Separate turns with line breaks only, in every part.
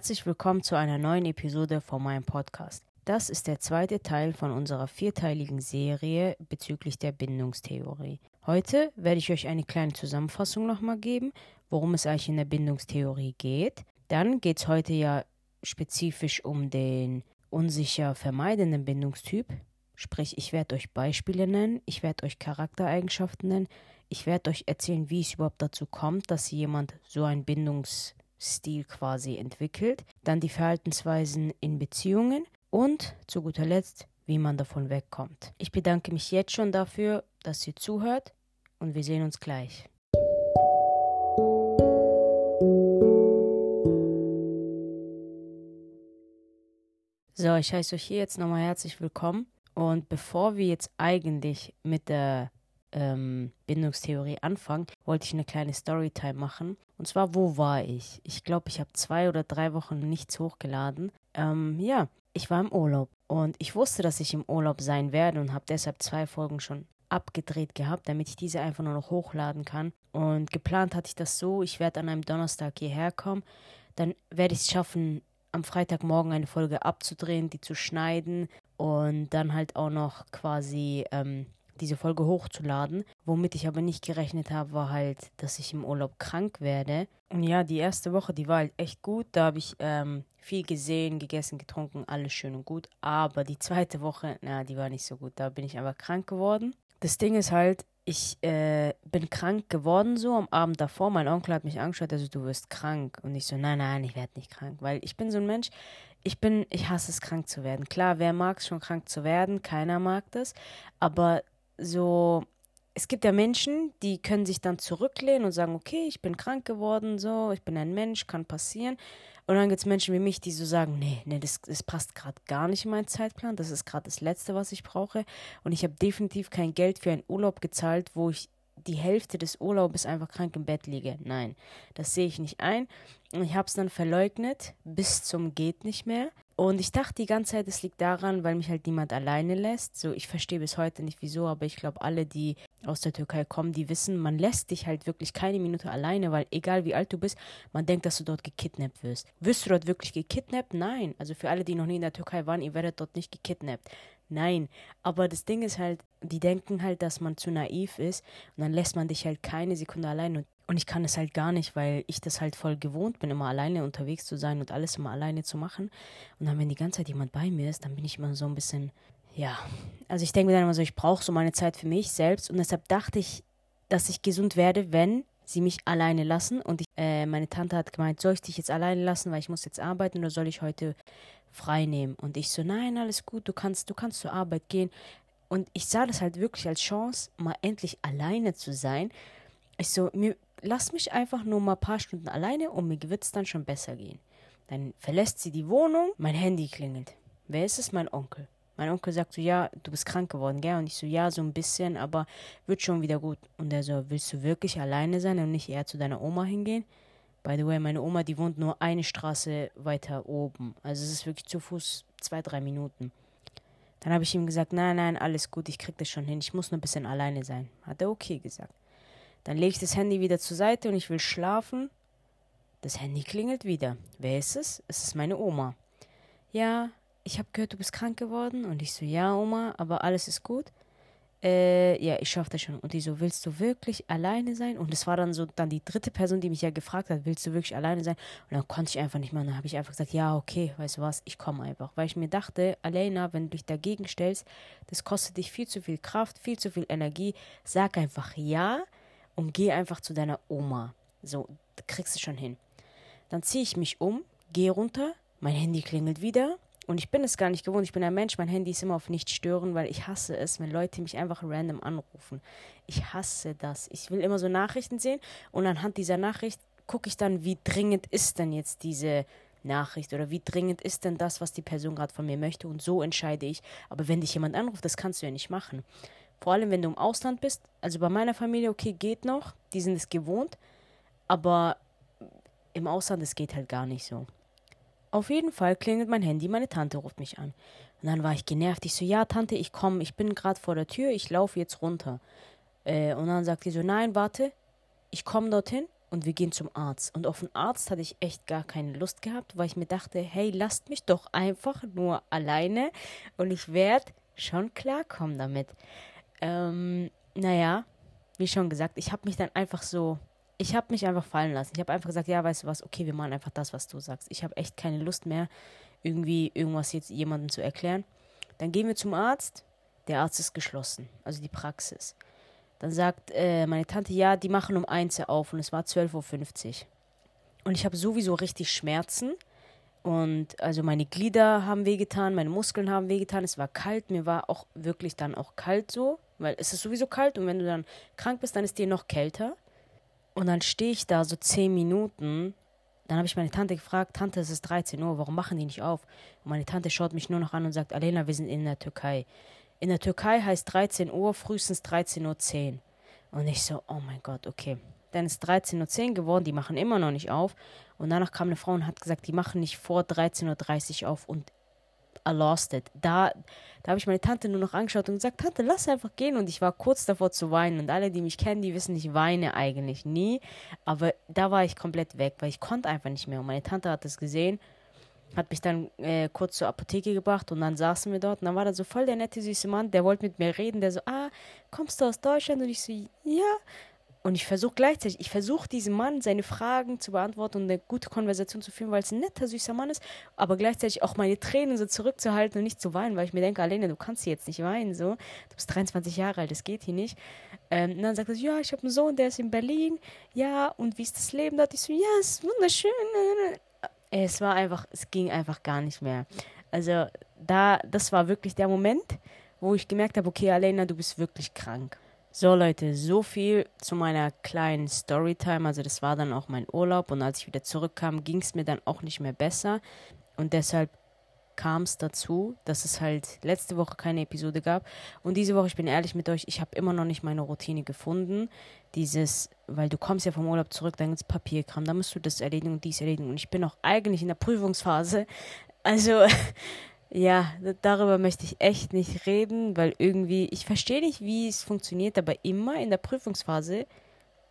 Herzlich willkommen zu einer neuen Episode von meinem Podcast. Das ist der zweite Teil von unserer vierteiligen Serie bezüglich der Bindungstheorie. Heute werde ich euch eine kleine Zusammenfassung nochmal geben, worum es eigentlich in der Bindungstheorie geht. Dann geht es heute ja spezifisch um den unsicher vermeidenden Bindungstyp. Sprich, ich werde euch Beispiele nennen, ich werde euch Charaktereigenschaften nennen, ich werde euch erzählen, wie es überhaupt dazu kommt, dass jemand so einen Bindungsstil quasi entwickelt. Dann die Verhaltensweisen in Beziehungen und zu guter Letzt, wie man davon wegkommt. Ich bedanke mich jetzt schon dafür, dass ihr zuhört und wir sehen uns gleich. So, ich heiße euch hier jetzt nochmal herzlich willkommen. Und bevor wir jetzt eigentlich mit der ähm, Bindungstheorie anfangen, wollte ich eine kleine Storytime machen. Und zwar, wo war ich? Ich glaube, ich habe zwei oder drei Wochen nichts hochgeladen. Ähm, ja, ich war im Urlaub und ich wusste, dass ich im Urlaub sein werde und habe deshalb zwei Folgen schon abgedreht gehabt, damit ich diese einfach nur noch hochladen kann. Und geplant hatte ich das so, ich werde an einem Donnerstag hierher kommen, dann werde ich es schaffen, am Freitagmorgen eine Folge abzudrehen, die zu schneiden und dann halt auch noch quasi ähm, diese Folge hochzuladen. Womit ich aber nicht gerechnet habe, war halt, dass ich im Urlaub krank werde. Und ja, die erste Woche, die war halt echt gut. Da habe ich ähm, viel gesehen, gegessen, getrunken, alles schön und gut. Aber die zweite Woche, na, die war nicht so gut. Da bin ich einfach krank geworden. Das Ding ist halt, ich äh, bin krank geworden so am Abend davor. Mein Onkel hat mich angeschaut, also du wirst krank. Und ich so, nein, nein, ich werde nicht krank. Weil ich bin so ein Mensch, ich bin, ich hasse es, krank zu werden. Klar, wer mag es schon krank zu werden? Keiner mag das. Aber so, es gibt ja Menschen, die können sich dann zurücklehnen und sagen, okay, ich bin krank geworden, so, ich bin ein Mensch, kann passieren. Und dann gibt es Menschen wie mich, die so sagen, nee, nee, das, das passt gerade gar nicht in meinen Zeitplan, das ist gerade das Letzte, was ich brauche. Und ich habe definitiv kein Geld für einen Urlaub gezahlt, wo ich die Hälfte des Urlaubes einfach krank im Bett liege. Nein, das sehe ich nicht ein. Und ich habe es dann verleugnet, bis zum geht nicht mehr. Und ich dachte die ganze Zeit, es liegt daran, weil mich halt niemand alleine lässt. So, ich verstehe bis heute nicht wieso, aber ich glaube, alle, die aus der Türkei kommen, die wissen, man lässt dich halt wirklich keine Minute alleine, weil egal wie alt du bist, man denkt, dass du dort gekidnappt wirst. Wirst du dort wirklich gekidnappt? Nein. Also für alle, die noch nie in der Türkei waren, ihr werdet dort nicht gekidnappt. Nein. Aber das Ding ist halt, die denken halt, dass man zu naiv ist und dann lässt man dich halt keine Sekunde allein. Und und ich kann es halt gar nicht, weil ich das halt voll gewohnt bin, immer alleine unterwegs zu sein und alles immer alleine zu machen. Und dann, wenn die ganze Zeit jemand bei mir ist, dann bin ich immer so ein bisschen, ja. Also ich denke mir dann immer so, ich brauche so meine Zeit für mich selbst. Und deshalb dachte ich, dass ich gesund werde, wenn sie mich alleine lassen. Und ich, äh, meine Tante hat gemeint, soll ich dich jetzt alleine lassen, weil ich muss jetzt arbeiten oder soll ich heute frei nehmen? Und ich so, nein, alles gut, du kannst, du kannst zur Arbeit gehen. Und ich sah das halt wirklich als Chance, mal endlich alleine zu sein. Ich so, mir, lass mich einfach nur mal ein paar Stunden alleine und mir wird es dann schon besser gehen. Dann verlässt sie die Wohnung, mein Handy klingelt. Wer ist es? Mein Onkel. Mein Onkel sagt so, ja, du bist krank geworden, gell? Und ich so, ja, so ein bisschen, aber wird schon wieder gut. Und er so, willst du wirklich alleine sein und nicht eher zu deiner Oma hingehen? By the way, meine Oma, die wohnt nur eine Straße weiter oben. Also es ist wirklich zu Fuß zwei, drei Minuten. Dann habe ich ihm gesagt, nein, nein, alles gut, ich krieg das schon hin. Ich muss nur ein bisschen alleine sein. Hat er okay gesagt. Dann lege ich das Handy wieder zur Seite und ich will schlafen. Das Handy klingelt wieder. Wer ist es? Es ist meine Oma. Ja, ich habe gehört, du bist krank geworden. Und ich so, ja, Oma, aber alles ist gut. Äh, ja, ich schaffe das schon. Und die so, willst du wirklich alleine sein? Und es war dann so, dann die dritte Person, die mich ja gefragt hat, willst du wirklich alleine sein? Und dann konnte ich einfach nicht mehr. Und dann habe ich einfach gesagt, ja, okay, weißt du was, ich komme einfach. Weil ich mir dachte, Alena, wenn du dich dagegen stellst, das kostet dich viel zu viel Kraft, viel zu viel Energie. Sag einfach ja und geh einfach zu deiner Oma. So, kriegst du schon hin. Dann ziehe ich mich um, gehe runter, mein Handy klingelt wieder und ich bin es gar nicht gewohnt. Ich bin ein Mensch, mein Handy ist immer auf nicht stören, weil ich hasse es, wenn Leute mich einfach random anrufen. Ich hasse das. Ich will immer so Nachrichten sehen und anhand dieser Nachricht gucke ich dann, wie dringend ist denn jetzt diese Nachricht oder wie dringend ist denn das, was die Person gerade von mir möchte und so entscheide ich. Aber wenn dich jemand anruft, das kannst du ja nicht machen. Vor allem, wenn du im Ausland bist. Also bei meiner Familie, okay, geht noch. Die sind es gewohnt. Aber im Ausland, es geht halt gar nicht so. Auf jeden Fall klingelt mein Handy, meine Tante ruft mich an. Und dann war ich genervt. Ich so, ja, Tante, ich komme, ich bin gerade vor der Tür, ich laufe jetzt runter. Äh, und dann sagt die so, nein, warte, ich komme dorthin und wir gehen zum Arzt. Und auf den Arzt hatte ich echt gar keine Lust gehabt, weil ich mir dachte, hey, lasst mich doch einfach nur alleine und ich werde schon klarkommen damit. Ähm, naja, wie schon gesagt, ich habe mich dann einfach so, ich habe mich einfach fallen lassen. Ich habe einfach gesagt, ja, weißt du was, okay, wir machen einfach das, was du sagst. Ich habe echt keine Lust mehr, irgendwie irgendwas jetzt jemandem zu erklären. Dann gehen wir zum Arzt. Der Arzt ist geschlossen, also die Praxis. Dann sagt äh, meine Tante, ja, die machen um 1 Uhr auf und es war 12.50 Uhr. Und ich habe sowieso richtig Schmerzen. Und also meine Glieder haben wehgetan, meine Muskeln haben wehgetan. Es war kalt, mir war auch wirklich dann auch kalt so, weil es ist sowieso kalt und wenn du dann krank bist, dann ist dir noch kälter. Und dann stehe ich da so 10 Minuten. Dann habe ich meine Tante gefragt, Tante, es ist 13 Uhr, warum machen die nicht auf? Und meine Tante schaut mich nur noch an und sagt, Alena, wir sind in der Türkei. In der Türkei heißt 13 Uhr frühestens 13.10 Uhr. Und ich so, oh mein Gott, okay. Dann ist 13.10 Uhr geworden, die machen immer noch nicht auf. Und danach kam eine Frau und hat gesagt, die machen nicht vor 13.30 Uhr auf. Und I lost it. Da, da habe ich meine Tante nur noch angeschaut und gesagt, Tante, lass einfach gehen. Und ich war kurz davor zu weinen. Und alle, die mich kennen, die wissen, ich weine eigentlich nie. Aber da war ich komplett weg, weil ich konnte einfach nicht mehr. Und meine Tante hat es gesehen hat mich dann äh, kurz zur Apotheke gebracht und dann saßen wir dort und dann war da so voll der nette süße Mann, der wollte mit mir reden, der so, ah, kommst du aus Deutschland? Und ich so, ja. Und ich versuche gleichzeitig, ich versuche diesem Mann seine Fragen zu beantworten und eine gute Konversation zu führen, weil es ein netter, süßer Mann ist, aber gleichzeitig auch meine Tränen so zurückzuhalten und nicht zu weinen, weil ich mir denke, Alene, du kannst jetzt nicht weinen, so. Du bist 23 Jahre alt, das geht hier nicht. Ähm, und dann sagt er ja, ich habe einen Sohn, der ist in Berlin, ja, und wie ist das Leben dort? Ich so, ja, es ist wunderschön. Es war einfach, es ging einfach gar nicht mehr. Also da, das war wirklich der Moment, wo ich gemerkt habe, okay, Alena, du bist wirklich krank. So Leute, so viel zu meiner kleinen Storytime. Also das war dann auch mein Urlaub und als ich wieder zurückkam, ging es mir dann auch nicht mehr besser. Und deshalb kam es dazu, dass es halt letzte Woche keine Episode gab. Und diese Woche, ich bin ehrlich mit euch, ich habe immer noch nicht meine Routine gefunden. Dieses, weil du kommst ja vom Urlaub zurück, dann gibt es Papierkram, dann musst du das erledigen und dies erledigen. Und ich bin auch eigentlich in der Prüfungsphase. Also, ja, darüber möchte ich echt nicht reden, weil irgendwie, ich verstehe nicht, wie es funktioniert, aber immer in der Prüfungsphase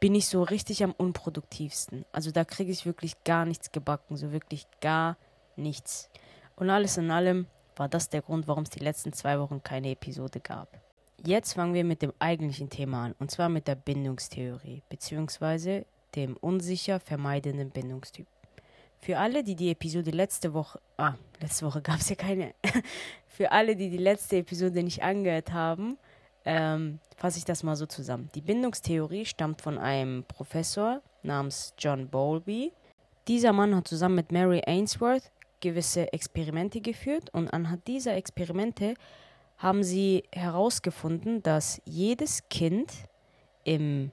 bin ich so richtig am unproduktivsten. Also da kriege ich wirklich gar nichts gebacken, so wirklich gar nichts. Und alles in allem war das der Grund, warum es die letzten zwei Wochen keine Episode gab. Jetzt fangen wir mit dem eigentlichen Thema an, und zwar mit der Bindungstheorie, beziehungsweise dem unsicher vermeidenden Bindungstyp. Für alle, die die Episode letzte Woche, ah, letzte Woche gab es ja keine, für alle, die die letzte Episode nicht angehört haben, ähm, fasse ich das mal so zusammen. Die Bindungstheorie stammt von einem Professor namens John Bowlby. Dieser Mann hat zusammen mit Mary Ainsworth gewisse Experimente geführt und anhand dieser Experimente haben sie herausgefunden, dass jedes Kind im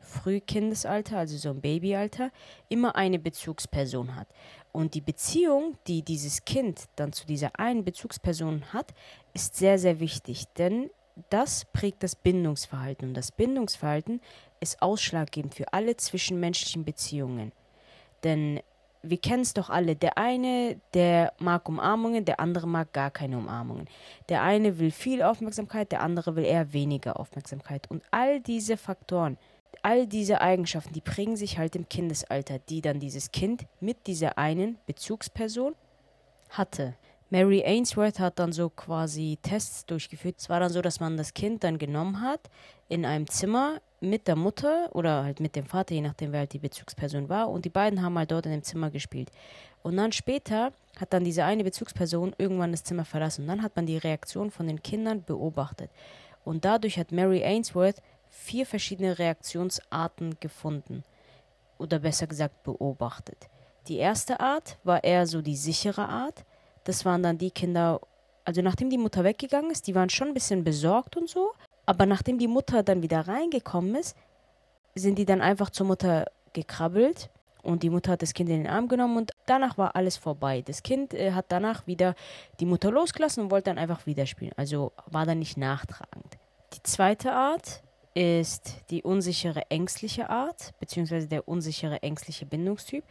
Frühkindesalter, also so im Babyalter, immer eine Bezugsperson hat. Und die Beziehung, die dieses Kind dann zu dieser einen Bezugsperson hat, ist sehr, sehr wichtig, denn das prägt das Bindungsverhalten und das Bindungsverhalten ist ausschlaggebend für alle zwischenmenschlichen Beziehungen. Denn wir kennen es doch alle. Der eine, der mag Umarmungen, der andere mag gar keine Umarmungen. Der eine will viel Aufmerksamkeit, der andere will eher weniger Aufmerksamkeit. Und all diese Faktoren, all diese Eigenschaften, die bringen sich halt im Kindesalter, die dann dieses Kind mit dieser einen Bezugsperson hatte. Mary Ainsworth hat dann so quasi Tests durchgeführt. Es war dann so, dass man das Kind dann genommen hat in einem Zimmer mit der Mutter oder halt mit dem Vater, je nachdem wer halt die Bezugsperson war. Und die beiden haben halt dort in dem Zimmer gespielt. Und dann später hat dann diese eine Bezugsperson irgendwann das Zimmer verlassen. Und dann hat man die Reaktion von den Kindern beobachtet. Und dadurch hat Mary Ainsworth vier verschiedene Reaktionsarten gefunden. Oder besser gesagt beobachtet. Die erste Art war eher so die sichere Art. Das waren dann die Kinder, also nachdem die Mutter weggegangen ist, die waren schon ein bisschen besorgt und so, aber nachdem die Mutter dann wieder reingekommen ist, sind die dann einfach zur Mutter gekrabbelt und die Mutter hat das Kind in den Arm genommen und danach war alles vorbei. Das Kind äh, hat danach wieder die Mutter losgelassen und wollte dann einfach wieder spielen. Also war dann nicht nachtragend. Die zweite Art ist die unsichere ängstliche Art, beziehungsweise der unsichere ängstliche Bindungstyp.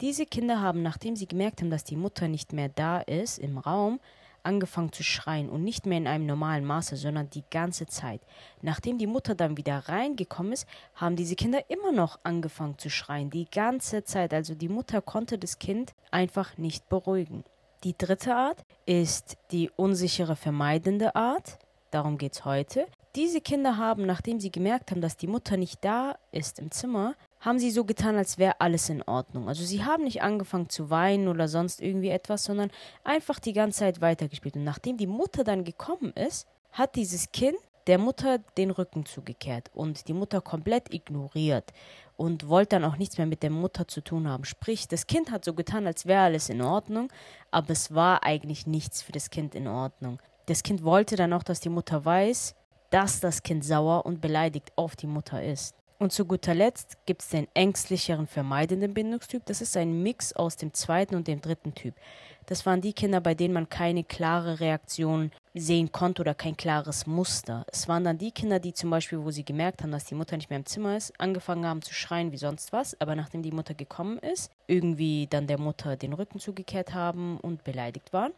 Diese Kinder haben, nachdem sie gemerkt haben, dass die Mutter nicht mehr da ist im Raum, angefangen zu schreien und nicht mehr in einem normalen Maße, sondern die ganze Zeit. Nachdem die Mutter dann wieder reingekommen ist, haben diese Kinder immer noch angefangen zu schreien, die ganze Zeit. Also die Mutter konnte das Kind einfach nicht beruhigen. Die dritte Art ist die unsichere vermeidende Art. Darum geht es heute. Diese Kinder haben, nachdem sie gemerkt haben, dass die Mutter nicht da ist im Zimmer, haben sie so getan, als wäre alles in Ordnung. Also sie haben nicht angefangen zu weinen oder sonst irgendwie etwas, sondern einfach die ganze Zeit weitergespielt. Und nachdem die Mutter dann gekommen ist, hat dieses Kind der Mutter den Rücken zugekehrt und die Mutter komplett ignoriert und wollte dann auch nichts mehr mit der Mutter zu tun haben. Sprich, das Kind hat so getan, als wäre alles in Ordnung, aber es war eigentlich nichts für das Kind in Ordnung. Das Kind wollte dann auch, dass die Mutter weiß, dass das Kind sauer und beleidigt auf die Mutter ist. Und zu guter Letzt gibt es den ängstlicheren vermeidenden Bindungstyp. Das ist ein Mix aus dem zweiten und dem dritten Typ. Das waren die Kinder, bei denen man keine klare Reaktion sehen konnte oder kein klares Muster. Es waren dann die Kinder, die zum Beispiel, wo sie gemerkt haben, dass die Mutter nicht mehr im Zimmer ist, angefangen haben zu schreien wie sonst was, aber nachdem die Mutter gekommen ist, irgendwie dann der Mutter den Rücken zugekehrt haben und beleidigt waren.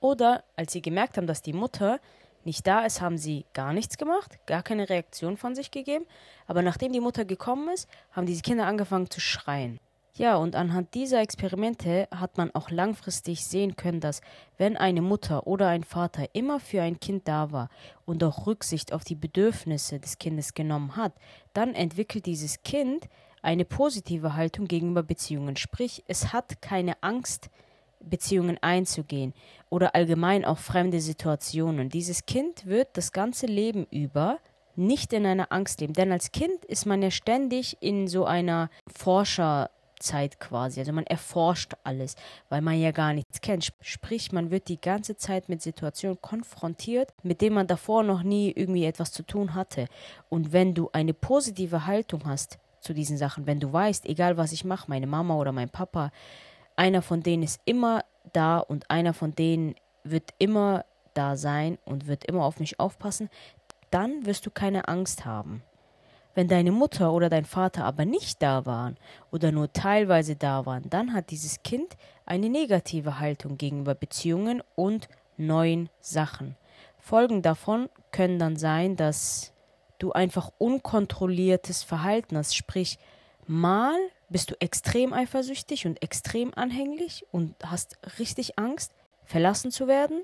Oder als sie gemerkt haben, dass die Mutter nicht da ist, haben sie gar nichts gemacht, gar keine Reaktion von sich gegeben. Aber nachdem die Mutter gekommen ist, haben diese Kinder angefangen zu schreien. Ja, und anhand dieser Experimente hat man auch langfristig sehen können, dass wenn eine Mutter oder ein Vater immer für ein Kind da war und auch Rücksicht auf die Bedürfnisse des Kindes genommen hat, dann entwickelt dieses Kind eine positive Haltung gegenüber Beziehungen. Sprich, es hat keine Angst, Beziehungen einzugehen oder allgemein auch fremde Situationen. Dieses Kind wird das ganze Leben über nicht in einer Angst leben, denn als Kind ist man ja ständig in so einer Forscherzeit quasi. Also man erforscht alles, weil man ja gar nichts kennt. Sprich, man wird die ganze Zeit mit Situationen konfrontiert, mit denen man davor noch nie irgendwie etwas zu tun hatte. Und wenn du eine positive Haltung hast zu diesen Sachen, wenn du weißt, egal was ich mache, meine Mama oder mein Papa, einer von denen ist immer da und einer von denen wird immer da sein und wird immer auf mich aufpassen, dann wirst du keine Angst haben. Wenn deine Mutter oder dein Vater aber nicht da waren oder nur teilweise da waren, dann hat dieses Kind eine negative Haltung gegenüber Beziehungen und neuen Sachen. Folgen davon können dann sein, dass du einfach unkontrolliertes Verhalten hast, sprich mal bist du extrem eifersüchtig und extrem anhänglich und hast richtig Angst, verlassen zu werden.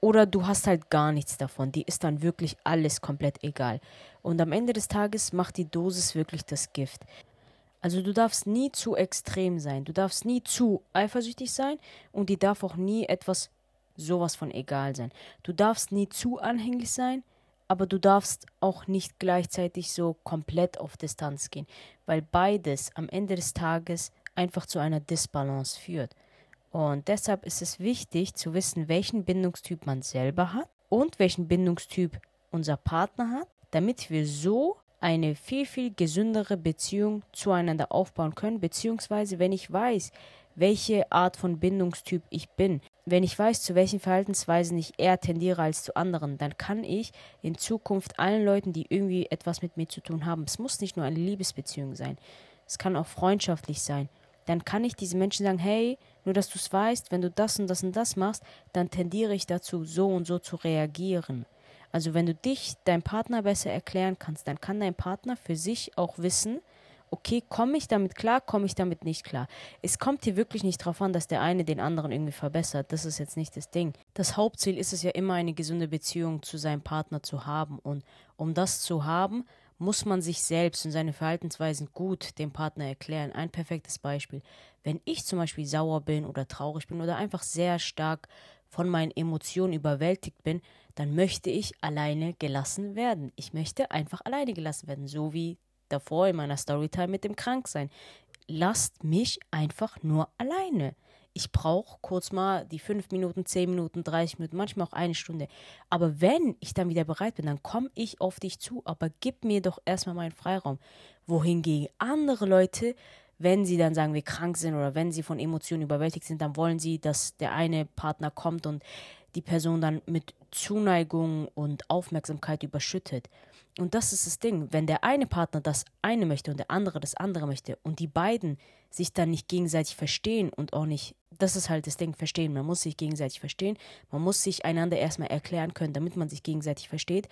Oder du hast halt gar nichts davon. Die ist dann wirklich alles komplett egal. Und am Ende des Tages macht die Dosis wirklich das Gift. Also du darfst nie zu extrem sein. Du darfst nie zu eifersüchtig sein und die darf auch nie etwas sowas von egal sein. Du darfst nie zu anhänglich sein aber du darfst auch nicht gleichzeitig so komplett auf Distanz gehen, weil beides am Ende des Tages einfach zu einer Disbalance führt. Und deshalb ist es wichtig zu wissen, welchen Bindungstyp man selber hat und welchen Bindungstyp unser Partner hat, damit wir so eine viel, viel gesündere Beziehung zueinander aufbauen können, beziehungsweise wenn ich weiß, welche Art von Bindungstyp ich bin, wenn ich weiß, zu welchen Verhaltensweisen ich eher tendiere als zu anderen, dann kann ich in Zukunft allen Leuten, die irgendwie etwas mit mir zu tun haben, es muss nicht nur eine Liebesbeziehung sein, es kann auch freundschaftlich sein, dann kann ich diesen Menschen sagen, hey, nur dass du es weißt, wenn du das und das und das machst, dann tendiere ich dazu, so und so zu reagieren. Also wenn du dich deinem Partner besser erklären kannst, dann kann dein Partner für sich auch wissen, okay, komme ich damit klar, komme ich damit nicht klar. Es kommt hier wirklich nicht darauf an, dass der eine den anderen irgendwie verbessert. Das ist jetzt nicht das Ding. Das Hauptziel ist es ja immer, eine gesunde Beziehung zu seinem Partner zu haben. Und um das zu haben, muss man sich selbst und seine Verhaltensweisen gut dem Partner erklären. Ein perfektes Beispiel. Wenn ich zum Beispiel sauer bin oder traurig bin oder einfach sehr stark von meinen Emotionen überwältigt bin, dann möchte ich alleine gelassen werden. Ich möchte einfach alleine gelassen werden, so wie davor in meiner Storytime mit dem Kranksein. Lasst mich einfach nur alleine. Ich brauche kurz mal die 5 Minuten, 10 Minuten, 30 Minuten, manchmal auch eine Stunde. Aber wenn ich dann wieder bereit bin, dann komme ich auf dich zu. Aber gib mir doch erstmal meinen Freiraum. Wohingegen andere Leute, wenn sie dann sagen wir krank sind oder wenn sie von Emotionen überwältigt sind, dann wollen sie, dass der eine Partner kommt und die Person dann mit Zuneigung und Aufmerksamkeit überschüttet. Und das ist das Ding. Wenn der eine Partner das eine möchte und der andere das andere möchte und die beiden sich dann nicht gegenseitig verstehen und auch nicht, das ist halt das Ding, verstehen. Man muss sich gegenseitig verstehen. Man muss sich einander erstmal erklären können, damit man sich gegenseitig versteht.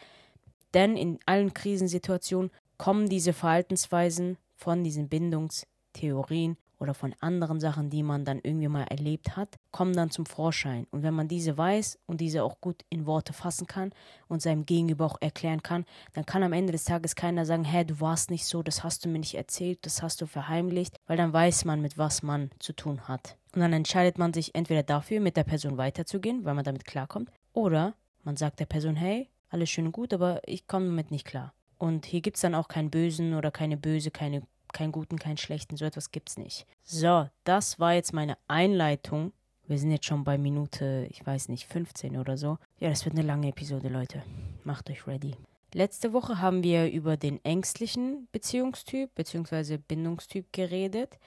Denn in allen Krisensituationen kommen diese Verhaltensweisen von diesen Bindungstheorien oder von anderen Sachen, die man dann irgendwie mal erlebt hat, kommen dann zum Vorschein. Und wenn man diese weiß und diese auch gut in Worte fassen kann und seinem Gegenüber auch erklären kann, dann kann am Ende des Tages keiner sagen, hä, du warst nicht so, das hast du mir nicht erzählt, das hast du verheimlicht, weil dann weiß man, mit was man zu tun hat. Und dann entscheidet man sich entweder dafür, mit der Person weiterzugehen, weil man damit klarkommt, oder man sagt der Person, hey, alles schön und gut, aber ich komme damit nicht klar. Und hier gibt es dann auch keinen Bösen oder keine Böse, keine keinen guten, keinen schlechten, so etwas gibt's nicht. So, das war jetzt meine Einleitung. Wir sind jetzt schon bei Minute, ich weiß nicht, 15 oder so. Ja, das wird eine lange Episode, Leute. Macht euch ready. Letzte Woche haben wir über den ängstlichen Beziehungstyp bzw. Bindungstyp geredet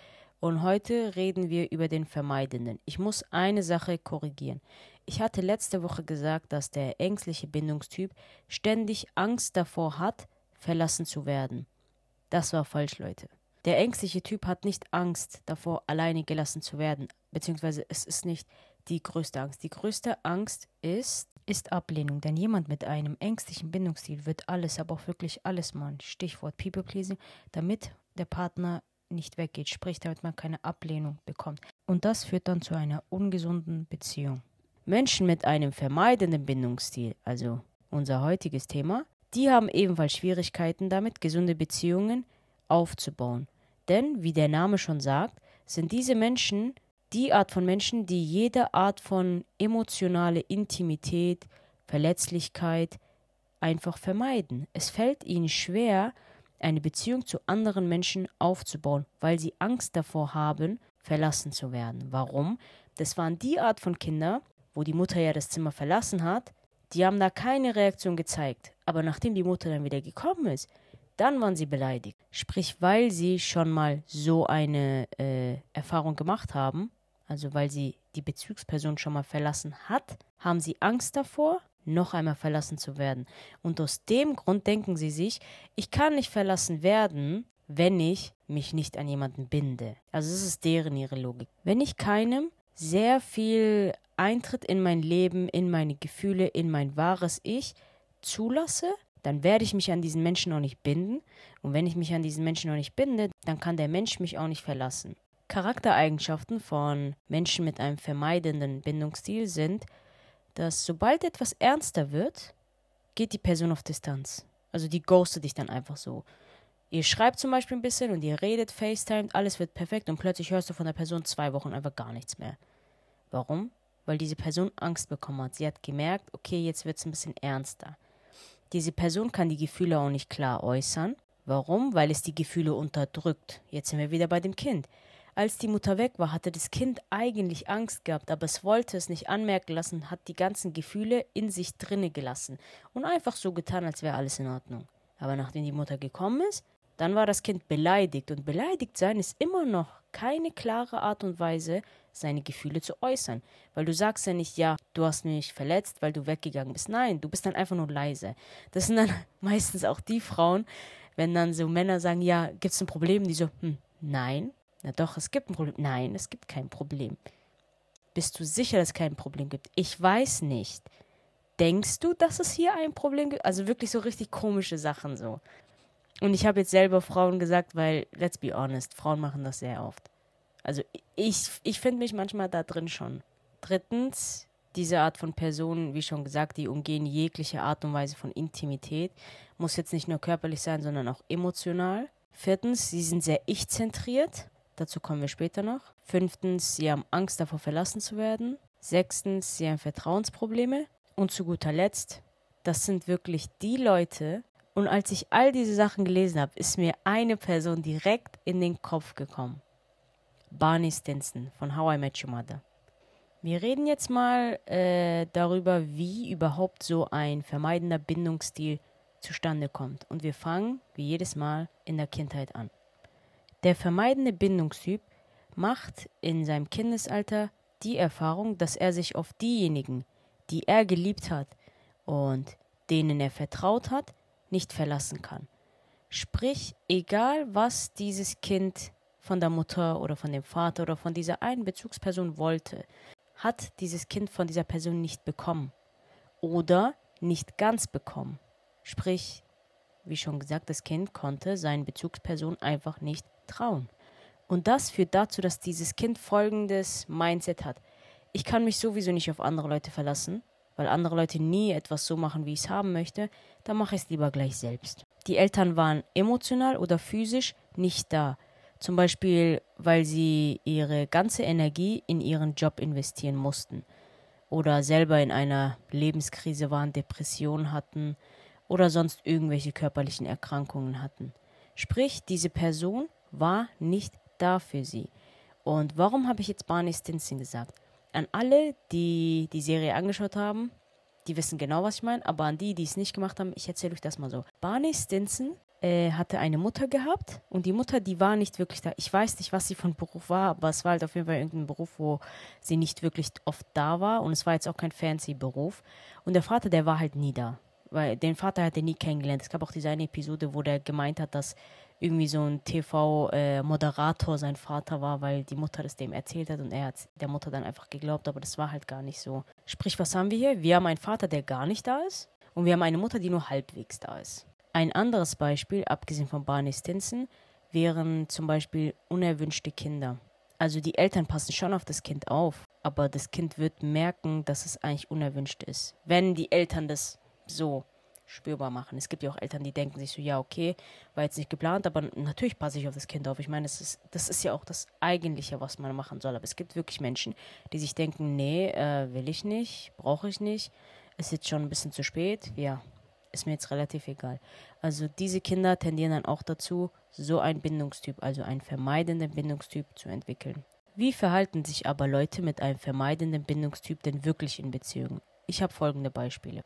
und heute reden wir über den vermeidenden. Ich muss eine Sache korrigieren. Ich hatte letzte Woche gesagt, dass der ängstliche Bindungstyp ständig Angst davor hat, verlassen zu werden. Das war falsch, Leute. Der ängstliche Typ hat nicht Angst davor, alleine gelassen zu werden, beziehungsweise es ist nicht die größte Angst. Die größte Angst ist, ist Ablehnung, denn jemand mit einem ängstlichen Bindungsstil wird alles, aber auch wirklich alles machen. Stichwort People Pleasing, damit der Partner nicht weggeht, sprich, damit man keine Ablehnung bekommt. Und das führt dann zu einer ungesunden Beziehung. Menschen mit einem vermeidenden Bindungsstil, also unser heutiges Thema, die haben ebenfalls Schwierigkeiten damit, gesunde Beziehungen aufzubauen. Denn, wie der Name schon sagt, sind diese Menschen die Art von Menschen, die jede Art von emotionale Intimität, Verletzlichkeit einfach vermeiden. Es fällt ihnen schwer, eine Beziehung zu anderen Menschen aufzubauen, weil sie Angst davor haben, verlassen zu werden. Warum? Das waren die Art von Kinder, wo die Mutter ja das Zimmer verlassen hat, die haben da keine Reaktion gezeigt. Aber nachdem die Mutter dann wieder gekommen ist, dann waren sie beleidigt. Sprich, weil sie schon mal so eine äh, Erfahrung gemacht haben, also weil sie die Bezugsperson schon mal verlassen hat, haben sie Angst davor, noch einmal verlassen zu werden. Und aus dem Grund denken sie sich, ich kann nicht verlassen werden, wenn ich mich nicht an jemanden binde. Also das ist deren ihre Logik. Wenn ich keinem sehr viel Eintritt in mein Leben, in meine Gefühle, in mein wahres Ich zulasse, dann werde ich mich an diesen Menschen auch nicht binden. Und wenn ich mich an diesen Menschen auch nicht binde, dann kann der Mensch mich auch nicht verlassen. Charaktereigenschaften von Menschen mit einem vermeidenden Bindungsstil sind, dass sobald etwas ernster wird, geht die Person auf Distanz. Also die ghostet dich dann einfach so. Ihr schreibt zum Beispiel ein bisschen und ihr redet, FaceTime, alles wird perfekt und plötzlich hörst du von der Person zwei Wochen einfach gar nichts mehr. Warum? weil diese Person Angst bekommen hat. Sie hat gemerkt, okay, jetzt wird es ein bisschen ernster. Diese Person kann die Gefühle auch nicht klar äußern. Warum? Weil es die Gefühle unterdrückt. Jetzt sind wir wieder bei dem Kind. Als die Mutter weg war, hatte das Kind eigentlich Angst gehabt, aber es wollte es nicht anmerken lassen, hat die ganzen Gefühle in sich drinne gelassen und einfach so getan, als wäre alles in Ordnung. Aber nachdem die Mutter gekommen ist, dann war das Kind beleidigt und beleidigt sein ist immer noch keine klare Art und Weise, seine Gefühle zu äußern. Weil du sagst ja nicht, ja, du hast mich verletzt, weil du weggegangen bist. Nein, du bist dann einfach nur leise. Das sind dann meistens auch die Frauen, wenn dann so Männer sagen, ja, gibt es ein Problem? Die so, hm, nein. Na doch, es gibt ein Problem. Nein, es gibt kein Problem. Bist du sicher, dass es kein Problem gibt? Ich weiß nicht. Denkst du, dass es hier ein Problem gibt? Also wirklich so richtig komische Sachen so. Und ich habe jetzt selber Frauen gesagt, weil, let's be honest, Frauen machen das sehr oft. Also ich, ich finde mich manchmal da drin schon. Drittens, diese Art von Personen, wie schon gesagt, die umgehen jegliche Art und Weise von Intimität. Muss jetzt nicht nur körperlich sein, sondern auch emotional. Viertens, sie sind sehr ich-zentriert. Dazu kommen wir später noch. Fünftens, sie haben Angst davor, verlassen zu werden. Sechstens, sie haben Vertrauensprobleme. Und zu guter Letzt, das sind wirklich die Leute, und als ich all diese Sachen gelesen habe, ist mir eine Person direkt in den Kopf gekommen. Barney Stinson von How I Met Your Mother. Wir reden jetzt mal äh, darüber, wie überhaupt so ein vermeidender Bindungsstil zustande kommt. Und wir fangen, wie jedes Mal, in der Kindheit an. Der vermeidende Bindungstyp macht in seinem Kindesalter die Erfahrung, dass er sich auf diejenigen, die er geliebt hat und denen er vertraut hat, nicht verlassen kann. Sprich, egal was dieses Kind von der Mutter oder von dem Vater oder von dieser einen Bezugsperson wollte, hat dieses Kind von dieser Person nicht bekommen oder nicht ganz bekommen. Sprich, wie schon gesagt, das Kind konnte seinen Bezugsperson einfach nicht trauen. Und das führt dazu, dass dieses Kind folgendes Mindset hat. Ich kann mich sowieso nicht auf andere Leute verlassen, weil andere Leute nie etwas so machen, wie ich es haben möchte, dann mache ich es lieber gleich selbst. Die Eltern waren emotional oder physisch nicht da. Zum Beispiel, weil sie ihre ganze Energie in ihren Job investieren mussten oder selber in einer Lebenskrise waren, Depressionen hatten oder sonst irgendwelche körperlichen Erkrankungen hatten. Sprich, diese Person war nicht da für sie. Und warum habe ich jetzt Barney Stinson gesagt? An alle, die die Serie angeschaut haben, die wissen genau, was ich meine, aber an die, die es nicht gemacht haben, ich erzähle euch das mal so. Barney Stinson äh, hatte eine Mutter gehabt und die Mutter, die war nicht wirklich da. Ich weiß nicht, was sie von Beruf war, aber es war halt auf jeden Fall irgendein Beruf, wo sie nicht wirklich oft da war und es war jetzt auch kein fancy Beruf. Und der Vater, der war halt nie da weil den Vater hat er nie kennengelernt. Es gab auch diese eine Episode, wo der gemeint hat, dass irgendwie so ein TV-Moderator sein Vater war, weil die Mutter das dem erzählt hat und er hat der Mutter dann einfach geglaubt, aber das war halt gar nicht so. Sprich, was haben wir hier? Wir haben einen Vater, der gar nicht da ist und wir haben eine Mutter, die nur halbwegs da ist. Ein anderes Beispiel, abgesehen von Barney Stinson, wären zum Beispiel unerwünschte Kinder. Also die Eltern passen schon auf das Kind auf, aber das Kind wird merken, dass es eigentlich unerwünscht ist. Wenn die Eltern das so spürbar machen. Es gibt ja auch Eltern, die denken sich so, ja, okay, war jetzt nicht geplant, aber natürlich passe ich auf das Kind auf. Ich meine, das ist, das ist ja auch das Eigentliche, was man machen soll. Aber es gibt wirklich Menschen, die sich denken, nee, äh, will ich nicht, brauche ich nicht, ist jetzt schon ein bisschen zu spät. Ja, ist mir jetzt relativ egal. Also diese Kinder tendieren dann auch dazu, so einen Bindungstyp, also einen vermeidenden Bindungstyp zu entwickeln. Wie verhalten sich aber Leute mit einem vermeidenden Bindungstyp denn wirklich in Beziehungen? Ich habe folgende Beispiele.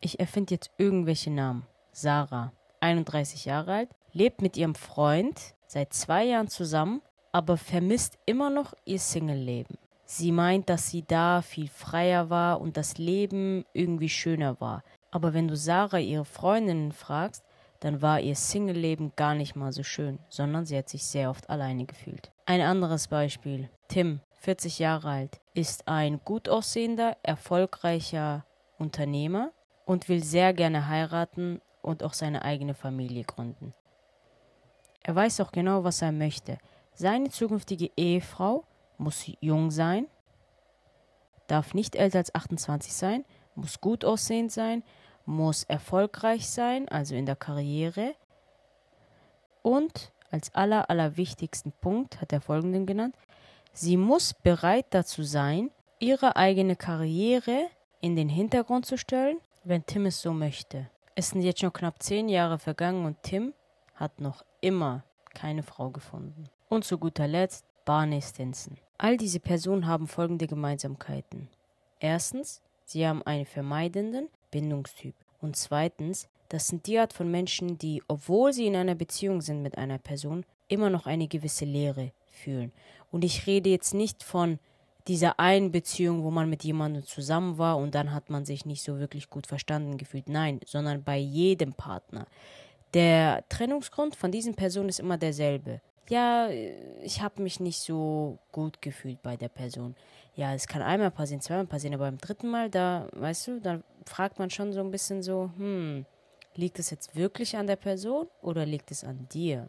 Ich erfinde jetzt irgendwelche Namen. Sarah, 31 Jahre alt, lebt mit ihrem Freund seit zwei Jahren zusammen, aber vermisst immer noch ihr Single-Leben. Sie meint, dass sie da viel freier war und das Leben irgendwie schöner war. Aber wenn du Sarah, ihre Freundinnen, fragst, dann war ihr Single-Leben gar nicht mal so schön, sondern sie hat sich sehr oft alleine gefühlt. Ein anderes Beispiel. Tim, 40 Jahre alt, ist ein gut aussehender, erfolgreicher Unternehmer, und will sehr gerne heiraten und auch seine eigene Familie gründen. Er weiß auch genau, was er möchte. Seine zukünftige Ehefrau muss jung sein, darf nicht älter als 28 sein, muss gut aussehend sein, muss erfolgreich sein, also in der Karriere. Und als aller, allerwichtigsten Punkt hat er folgenden genannt, sie muss bereit dazu sein, ihre eigene Karriere in den Hintergrund zu stellen wenn Tim es so möchte. Es sind jetzt schon knapp zehn Jahre vergangen und Tim hat noch immer keine Frau gefunden. Und zu guter Letzt Barney Stinson. All diese Personen haben folgende Gemeinsamkeiten. Erstens, sie haben einen vermeidenden Bindungstyp. Und zweitens, das sind die Art von Menschen, die, obwohl sie in einer Beziehung sind mit einer Person, immer noch eine gewisse Leere fühlen. Und ich rede jetzt nicht von dieser einen Beziehung, wo man mit jemandem zusammen war und dann hat man sich nicht so wirklich gut verstanden gefühlt. Nein, sondern bei jedem Partner. Der Trennungsgrund von diesen Personen ist immer derselbe. Ja, ich habe mich nicht so gut gefühlt bei der Person. Ja, es kann einmal passieren, zweimal passieren, aber beim dritten Mal, da, weißt du, da fragt man schon so ein bisschen so, hm, liegt es jetzt wirklich an der Person oder liegt es an dir?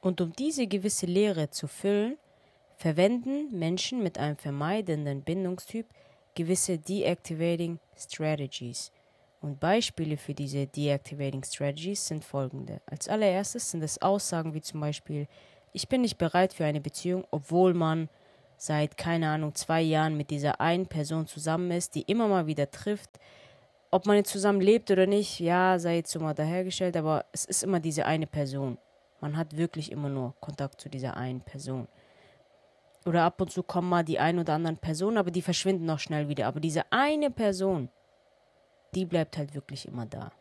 Und um diese gewisse Leere zu füllen, verwenden Menschen mit einem vermeidenden Bindungstyp gewisse Deactivating Strategies. Und Beispiele für diese Deactivating Strategies sind folgende. Als allererstes sind es Aussagen wie zum Beispiel, ich bin nicht bereit für eine Beziehung, obwohl man seit, keine Ahnung, zwei Jahren mit dieser einen Person zusammen ist, die immer mal wieder trifft. Ob man jetzt zusammen lebt oder nicht, ja, sei jetzt so mal dahergestellt, aber es ist immer diese eine Person. Man hat wirklich immer nur Kontakt zu dieser einen Person. Oder ab und zu kommen mal die ein oder anderen Personen, aber die verschwinden auch schnell wieder. Aber diese eine Person, die bleibt halt wirklich immer da.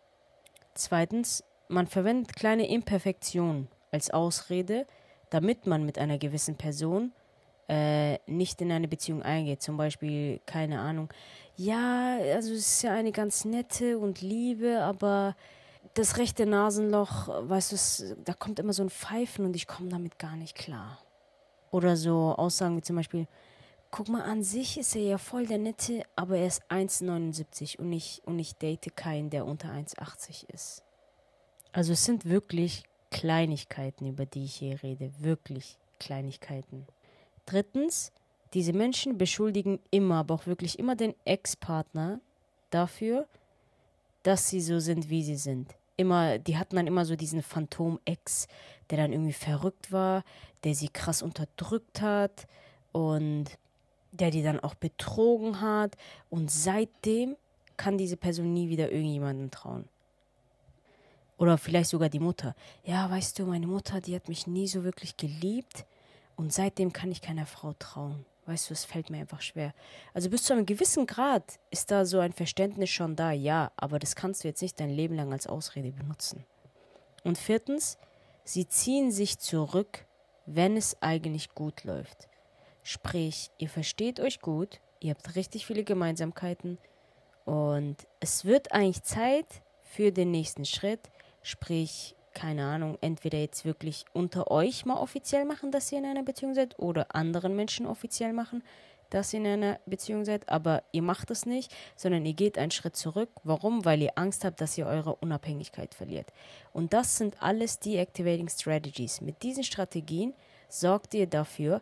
Zweitens, man verwendet kleine Imperfektionen als Ausrede, damit man mit einer gewissen Person äh, nicht in eine Beziehung eingeht. Zum Beispiel, keine Ahnung, ja, also es ist ja eine ganz nette und liebe, aber das rechte Nasenloch, weißt du, da kommt immer so ein Pfeifen und ich komme damit gar nicht klar. Oder so Aussagen wie zum Beispiel, guck mal, an sich ist er ja voll der Nette, aber er ist 1,79 und ich, und ich date keinen, der unter 1,80 ist. Also es sind wirklich Kleinigkeiten, über die ich hier rede. Wirklich Kleinigkeiten. Drittens, diese Menschen beschuldigen immer, aber auch wirklich immer den Ex-Partner dafür, dass sie so sind, wie sie sind. Immer, die hatten dann immer so diesen Phantom-Ex, der dann irgendwie verrückt war, der sie krass unterdrückt hat und der die dann auch betrogen hat. Und seitdem kann diese Person nie wieder irgendjemandem trauen. Oder vielleicht sogar die Mutter. Ja, weißt du, meine Mutter, die hat mich nie so wirklich geliebt und seitdem kann ich keiner Frau trauen. Weißt du, es fällt mir einfach schwer. Also bis zu einem gewissen Grad ist da so ein Verständnis schon da, ja, aber das kannst du jetzt nicht dein Leben lang als Ausrede benutzen. Und viertens, sie ziehen sich zurück, wenn es eigentlich gut läuft. Sprich, ihr versteht euch gut, ihr habt richtig viele Gemeinsamkeiten und es wird eigentlich Zeit für den nächsten Schritt, sprich, keine Ahnung, entweder jetzt wirklich unter euch mal offiziell machen, dass ihr in einer Beziehung seid, oder anderen Menschen offiziell machen, dass ihr in einer Beziehung seid, aber ihr macht es nicht, sondern ihr geht einen Schritt zurück. Warum? Weil ihr Angst habt, dass ihr eure Unabhängigkeit verliert. Und das sind alles Deactivating Strategies. Mit diesen Strategien sorgt ihr dafür,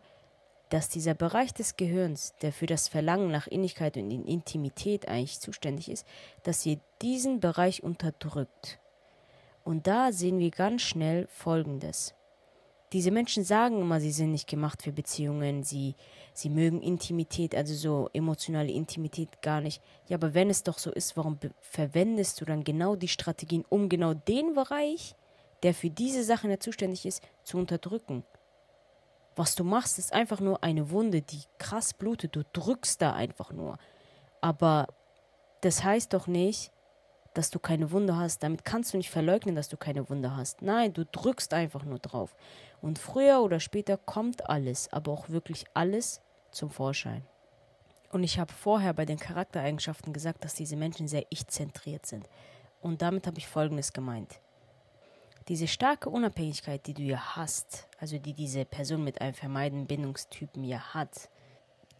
dass dieser Bereich des Gehirns, der für das Verlangen nach Innigkeit und Intimität eigentlich zuständig ist, dass ihr diesen Bereich unterdrückt. Und da sehen wir ganz schnell Folgendes. Diese Menschen sagen immer, sie sind nicht gemacht für Beziehungen, sie, sie mögen Intimität, also so emotionale Intimität gar nicht. Ja, aber wenn es doch so ist, warum verwendest du dann genau die Strategien, um genau den Bereich, der für diese Sachen zuständig ist, zu unterdrücken? Was du machst, ist einfach nur eine Wunde, die krass blutet. Du drückst da einfach nur. Aber das heißt doch nicht, dass du keine Wunde hast. Damit kannst du nicht verleugnen, dass du keine Wunde hast. Nein, du drückst einfach nur drauf. Und früher oder später kommt alles, aber auch wirklich alles zum Vorschein. Und ich habe vorher bei den Charaktereigenschaften gesagt, dass diese Menschen sehr ich-zentriert sind. Und damit habe ich Folgendes gemeint. Diese starke Unabhängigkeit, die du ja hast, also die diese Person mit einem vermeidenden Bindungstypen ja hat,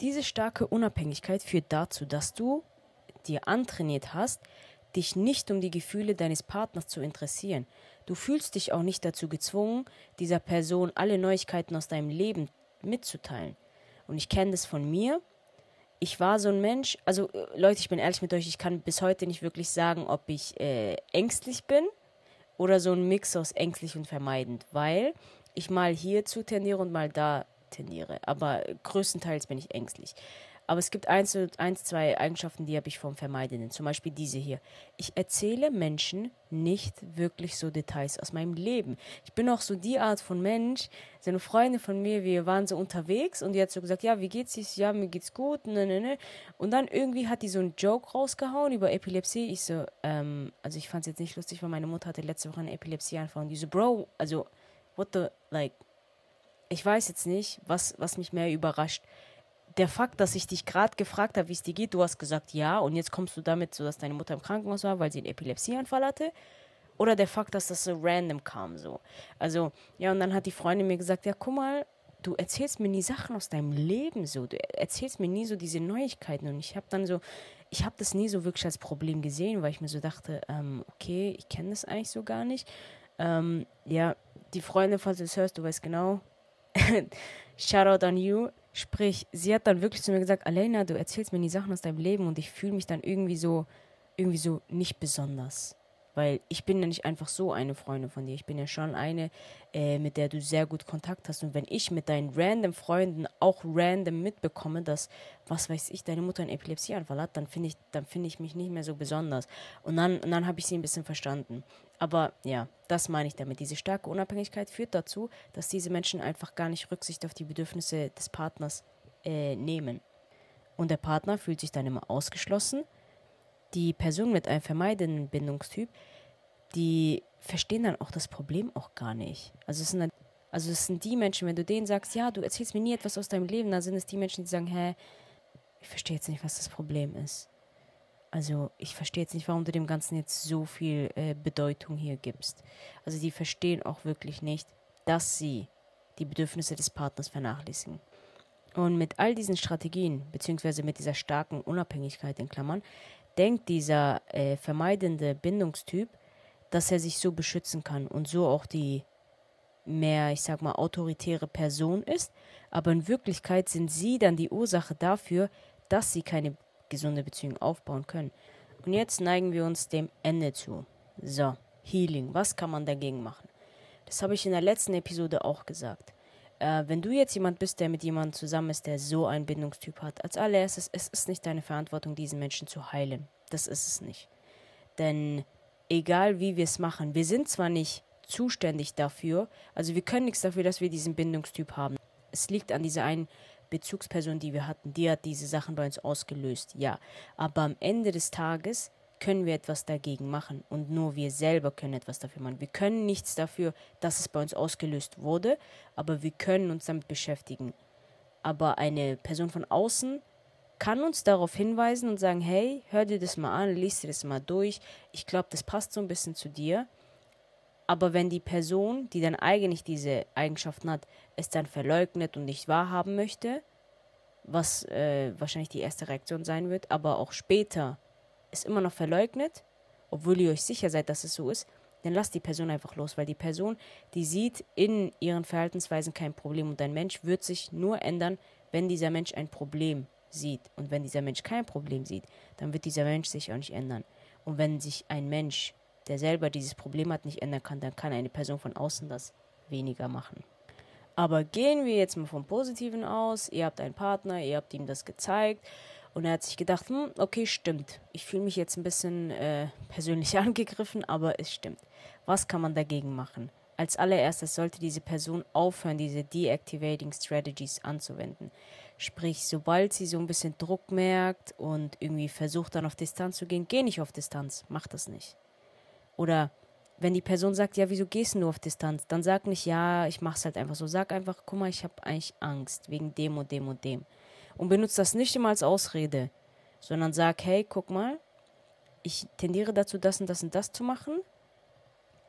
diese starke Unabhängigkeit führt dazu, dass du dir antrainiert hast, dich nicht um die Gefühle deines Partners zu interessieren. Du fühlst dich auch nicht dazu gezwungen, dieser Person alle Neuigkeiten aus deinem Leben mitzuteilen. Und ich kenne das von mir. Ich war so ein Mensch, also äh, Leute, ich bin ehrlich mit euch, ich kann bis heute nicht wirklich sagen, ob ich äh, ängstlich bin oder so ein Mix aus ängstlich und vermeidend, weil ich mal hierzu tendiere und mal da tendiere. Aber größtenteils bin ich ängstlich. Aber es gibt eins, eins zwei Eigenschaften, die habe ich vom Vermeidenden. Zum Beispiel diese hier. Ich erzähle Menschen nicht wirklich so Details aus meinem Leben. Ich bin auch so die Art von Mensch. So eine Freundin von mir, wir waren so unterwegs und die hat so gesagt, ja, wie geht's dir? Ja, mir geht's gut. Ne, ne, ne. Und dann irgendwie hat die so einen Joke rausgehauen über Epilepsie. Ich so, ähm, also ich fand es jetzt nicht lustig, weil meine Mutter hatte letzte Woche eine Epilepsie-Anfall. Und die so, Bro, also, what the, like, ich weiß jetzt nicht, was, was mich mehr überrascht der Fakt, dass ich dich gerade gefragt habe, wie es dir geht, du hast gesagt ja und jetzt kommst du damit, so dass deine Mutter im Krankenhaus war, weil sie einen Epilepsieanfall hatte. Oder der Fakt, dass das so random kam, so. Also, ja, und dann hat die Freundin mir gesagt, ja, guck mal, du erzählst mir nie Sachen aus deinem Leben, so. Du erzählst mir nie so diese Neuigkeiten. Und ich habe dann so, ich habe das nie so wirklich als Problem gesehen, weil ich mir so dachte, ähm, okay, ich kenne das eigentlich so gar nicht. Ähm, ja, die Freundin, falls du das hörst, du weißt genau. Shoutout on you. Sprich, sie hat dann wirklich zu mir gesagt, Alena, du erzählst mir die Sachen aus deinem Leben und ich fühle mich dann irgendwie so, irgendwie so nicht besonders. Weil ich bin ja nicht einfach so eine Freundin von dir. Ich bin ja schon eine, äh, mit der du sehr gut Kontakt hast. Und wenn ich mit deinen random Freunden auch random mitbekomme, dass, was weiß ich, deine Mutter einen Epilepsieanfall hat, dann finde ich, dann finde ich mich nicht mehr so besonders. Und dann, dann habe ich sie ein bisschen verstanden. Aber ja, das meine ich damit. Diese starke Unabhängigkeit führt dazu, dass diese Menschen einfach gar nicht Rücksicht auf die Bedürfnisse des Partners äh, nehmen. Und der Partner fühlt sich dann immer ausgeschlossen die Person mit einem vermeidenden Bindungstyp, die verstehen dann auch das Problem auch gar nicht. Also es sind dann, also es sind die Menschen, wenn du denen sagst, ja, du erzählst mir nie etwas aus deinem Leben, dann sind es die Menschen, die sagen, hä, ich verstehe jetzt nicht, was das Problem ist. Also ich verstehe jetzt nicht, warum du dem Ganzen jetzt so viel äh, Bedeutung hier gibst. Also die verstehen auch wirklich nicht, dass sie die Bedürfnisse des Partners vernachlässigen. Und mit all diesen Strategien, beziehungsweise mit dieser starken Unabhängigkeit in Klammern, denkt dieser äh, vermeidende Bindungstyp, dass er sich so beschützen kann und so auch die mehr, ich sag mal, autoritäre Person ist. Aber in Wirklichkeit sind sie dann die Ursache dafür, dass sie keine gesunde Beziehung aufbauen können. Und jetzt neigen wir uns dem Ende zu. So, Healing. Was kann man dagegen machen? Das habe ich in der letzten Episode auch gesagt. Äh, wenn du jetzt jemand bist, der mit jemandem zusammen ist, der so einen Bindungstyp hat, als allererstes, es ist nicht deine Verantwortung, diesen Menschen zu heilen. Das ist es nicht. Denn egal wie wir es machen, wir sind zwar nicht zuständig dafür, also wir können nichts dafür, dass wir diesen Bindungstyp haben. Es liegt an dieser einen Bezugsperson, die wir hatten, die hat diese Sachen bei uns ausgelöst, ja. Aber am Ende des Tages können wir etwas dagegen machen und nur wir selber können etwas dafür machen. Wir können nichts dafür, dass es bei uns ausgelöst wurde, aber wir können uns damit beschäftigen. Aber eine Person von außen kann uns darauf hinweisen und sagen, hey, hör dir das mal an, lies dir das mal durch. Ich glaube, das passt so ein bisschen zu dir. Aber wenn die Person, die dann eigentlich diese Eigenschaften hat, es dann verleugnet und nicht wahrhaben möchte, was äh, wahrscheinlich die erste Reaktion sein wird, aber auch später es immer noch verleugnet, obwohl ihr euch sicher seid, dass es so ist, dann lasst die Person einfach los, weil die Person, die sieht in ihren Verhaltensweisen kein Problem und ein Mensch wird sich nur ändern, wenn dieser Mensch ein Problem sieht. Und wenn dieser Mensch kein Problem sieht, dann wird dieser Mensch sich auch nicht ändern. Und wenn sich ein Mensch der selber dieses Problem hat, nicht ändern kann, dann kann eine Person von außen das weniger machen. Aber gehen wir jetzt mal vom Positiven aus. Ihr habt einen Partner, ihr habt ihm das gezeigt und er hat sich gedacht, hm, okay, stimmt. Ich fühle mich jetzt ein bisschen äh, persönlich angegriffen, aber es stimmt. Was kann man dagegen machen? Als allererstes sollte diese Person aufhören, diese Deactivating Strategies anzuwenden. Sprich, sobald sie so ein bisschen Druck merkt und irgendwie versucht dann auf Distanz zu gehen, geh nicht auf Distanz, mach das nicht. Oder wenn die Person sagt, ja, wieso gehst du nur auf Distanz? Dann sag nicht, ja, ich mach's halt einfach so. Sag einfach, guck mal, ich habe eigentlich Angst wegen dem und dem und dem. Und benutze das nicht immer als Ausrede, sondern sag, hey, guck mal, ich tendiere dazu, das und das und das zu machen.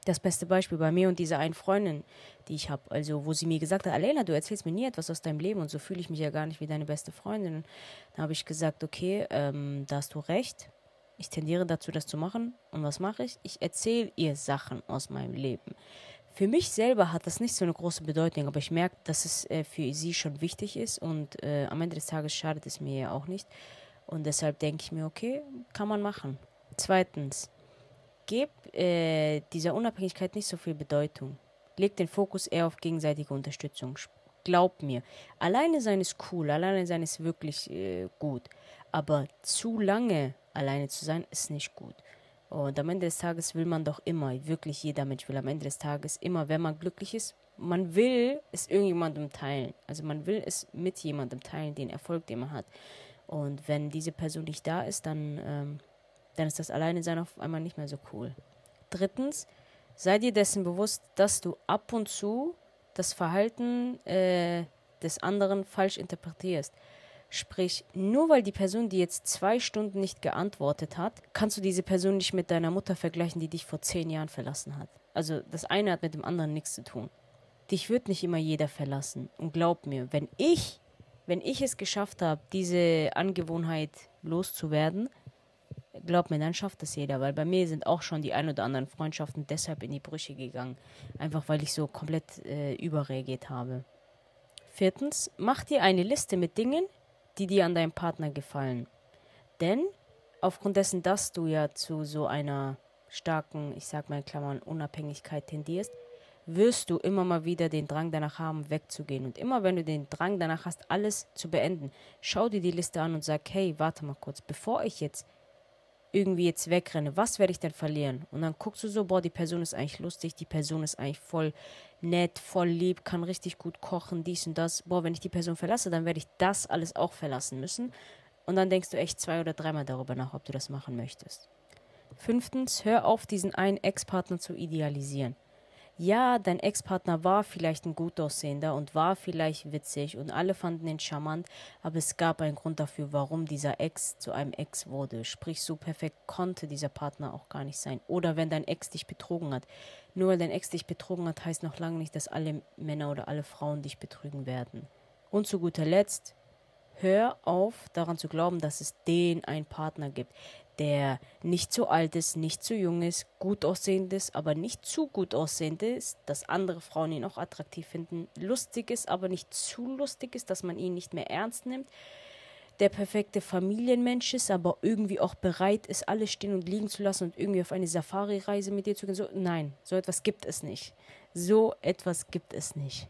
Das beste Beispiel bei mir und dieser einen Freundin, die ich habe, also wo sie mir gesagt hat, Alena, du erzählst mir nie etwas aus deinem Leben und so fühle ich mich ja gar nicht wie deine beste Freundin. Da habe ich gesagt, okay, ähm, da hast du recht. Ich tendiere dazu, das zu machen. Und was mache ich? Ich erzähle ihr Sachen aus meinem Leben. Für mich selber hat das nicht so eine große Bedeutung, aber ich merke, dass es äh, für sie schon wichtig ist und äh, am Ende des Tages schadet es mir ja auch nicht. Und deshalb denke ich mir, okay, kann man machen. Zweitens, gib äh, dieser Unabhängigkeit nicht so viel Bedeutung. Leg den Fokus eher auf gegenseitige Unterstützung. Glaub mir, alleine sein ist cool, alleine sein ist wirklich äh, gut. Aber zu lange alleine zu sein, ist nicht gut. Und am Ende des Tages will man doch immer, wirklich jeder Mensch will am Ende des Tages immer, wenn man glücklich ist, man will es irgendjemandem teilen. Also man will es mit jemandem teilen, den Erfolg, den man hat. Und wenn diese Person nicht da ist, dann, ähm, dann ist das Alleine sein auf einmal nicht mehr so cool. Drittens, sei dir dessen bewusst, dass du ab und zu das Verhalten äh, des anderen falsch interpretierst. Sprich, nur weil die Person, die jetzt zwei Stunden nicht geantwortet hat, kannst du diese Person nicht mit deiner Mutter vergleichen, die dich vor zehn Jahren verlassen hat. Also das eine hat mit dem anderen nichts zu tun. Dich wird nicht immer jeder verlassen. Und glaub mir, wenn ich, wenn ich es geschafft habe, diese Angewohnheit loszuwerden, glaub mir, dann schafft das jeder, weil bei mir sind auch schon die ein oder anderen Freundschaften deshalb in die Brüche gegangen. Einfach weil ich so komplett äh, überreagiert habe. Viertens, mach dir eine Liste mit Dingen, die dir an deinem Partner gefallen. Denn aufgrund dessen, dass du ja zu so einer starken, ich sag mal in Klammern, Unabhängigkeit tendierst, wirst du immer mal wieder den Drang danach haben, wegzugehen. Und immer wenn du den Drang danach hast, alles zu beenden, schau dir die Liste an und sag, hey, warte mal kurz, bevor ich jetzt irgendwie jetzt wegrenne, was werde ich denn verlieren? Und dann guckst du so, boah, die Person ist eigentlich lustig, die Person ist eigentlich voll nett, voll lieb, kann richtig gut kochen, dies und das. Boah, wenn ich die Person verlasse, dann werde ich das alles auch verlassen müssen. Und dann denkst du echt zwei oder dreimal darüber nach, ob du das machen möchtest. Fünftens, hör auf, diesen einen Ex-Partner zu idealisieren. Ja, dein Ex-Partner war vielleicht ein gut aussehender und war vielleicht witzig und alle fanden ihn charmant, aber es gab einen Grund dafür, warum dieser Ex zu einem Ex wurde. Sprich, so perfekt konnte dieser Partner auch gar nicht sein. Oder wenn dein Ex dich betrogen hat. Nur weil dein Ex dich betrogen hat, heißt noch lange nicht, dass alle Männer oder alle Frauen dich betrügen werden. Und zu guter Letzt, hör auf daran zu glauben, dass es den einen Partner gibt der nicht zu alt ist, nicht zu jung ist, gut aussehend ist, aber nicht zu gut aussehend ist, dass andere Frauen ihn auch attraktiv finden, lustig ist, aber nicht zu lustig ist, dass man ihn nicht mehr ernst nimmt, der perfekte Familienmensch ist, aber irgendwie auch bereit ist, alles stehen und liegen zu lassen und irgendwie auf eine Safari-Reise mit dir zu gehen. So, nein, so etwas gibt es nicht. So etwas gibt es nicht.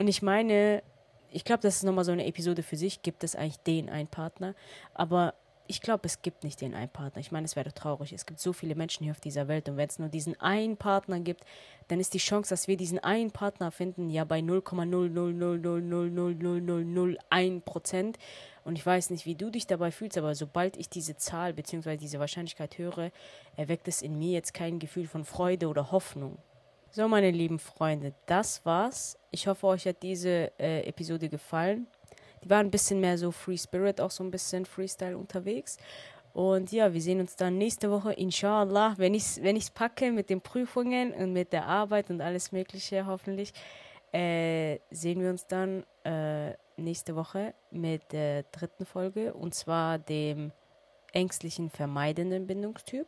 Und ich meine, ich glaube, das ist nochmal so eine Episode für sich. Gibt es eigentlich den einen Partner? Aber ich glaube, es gibt nicht den einen Partner. Ich meine, es wäre doch traurig. Es gibt so viele Menschen hier auf dieser Welt und wenn es nur diesen einen Partner gibt, dann ist die Chance, dass wir diesen einen Partner finden, ja bei 0,000000001 Prozent. Und ich weiß nicht, wie du dich dabei fühlst, aber sobald ich diese Zahl bzw. diese Wahrscheinlichkeit höre, erweckt es in mir jetzt kein Gefühl von Freude oder Hoffnung. So, meine lieben Freunde, das war's. Ich hoffe, euch hat diese äh, Episode gefallen. Die waren ein bisschen mehr so Free Spirit, auch so ein bisschen Freestyle unterwegs. Und ja, wir sehen uns dann nächste Woche, inshallah, wenn ich es wenn ich's packe mit den Prüfungen und mit der Arbeit und alles Mögliche, hoffentlich, äh, sehen wir uns dann äh, nächste Woche mit der dritten Folge und zwar dem ängstlichen, vermeidenden Bindungstyp.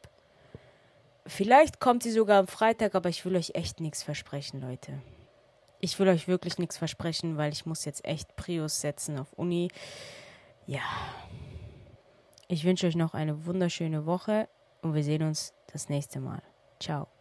Vielleicht kommt sie sogar am Freitag, aber ich will euch echt nichts versprechen, Leute ich will euch wirklich nichts versprechen, weil ich muss jetzt echt Prius setzen auf Uni. Ja. Ich wünsche euch noch eine wunderschöne Woche und wir sehen uns das nächste Mal. Ciao.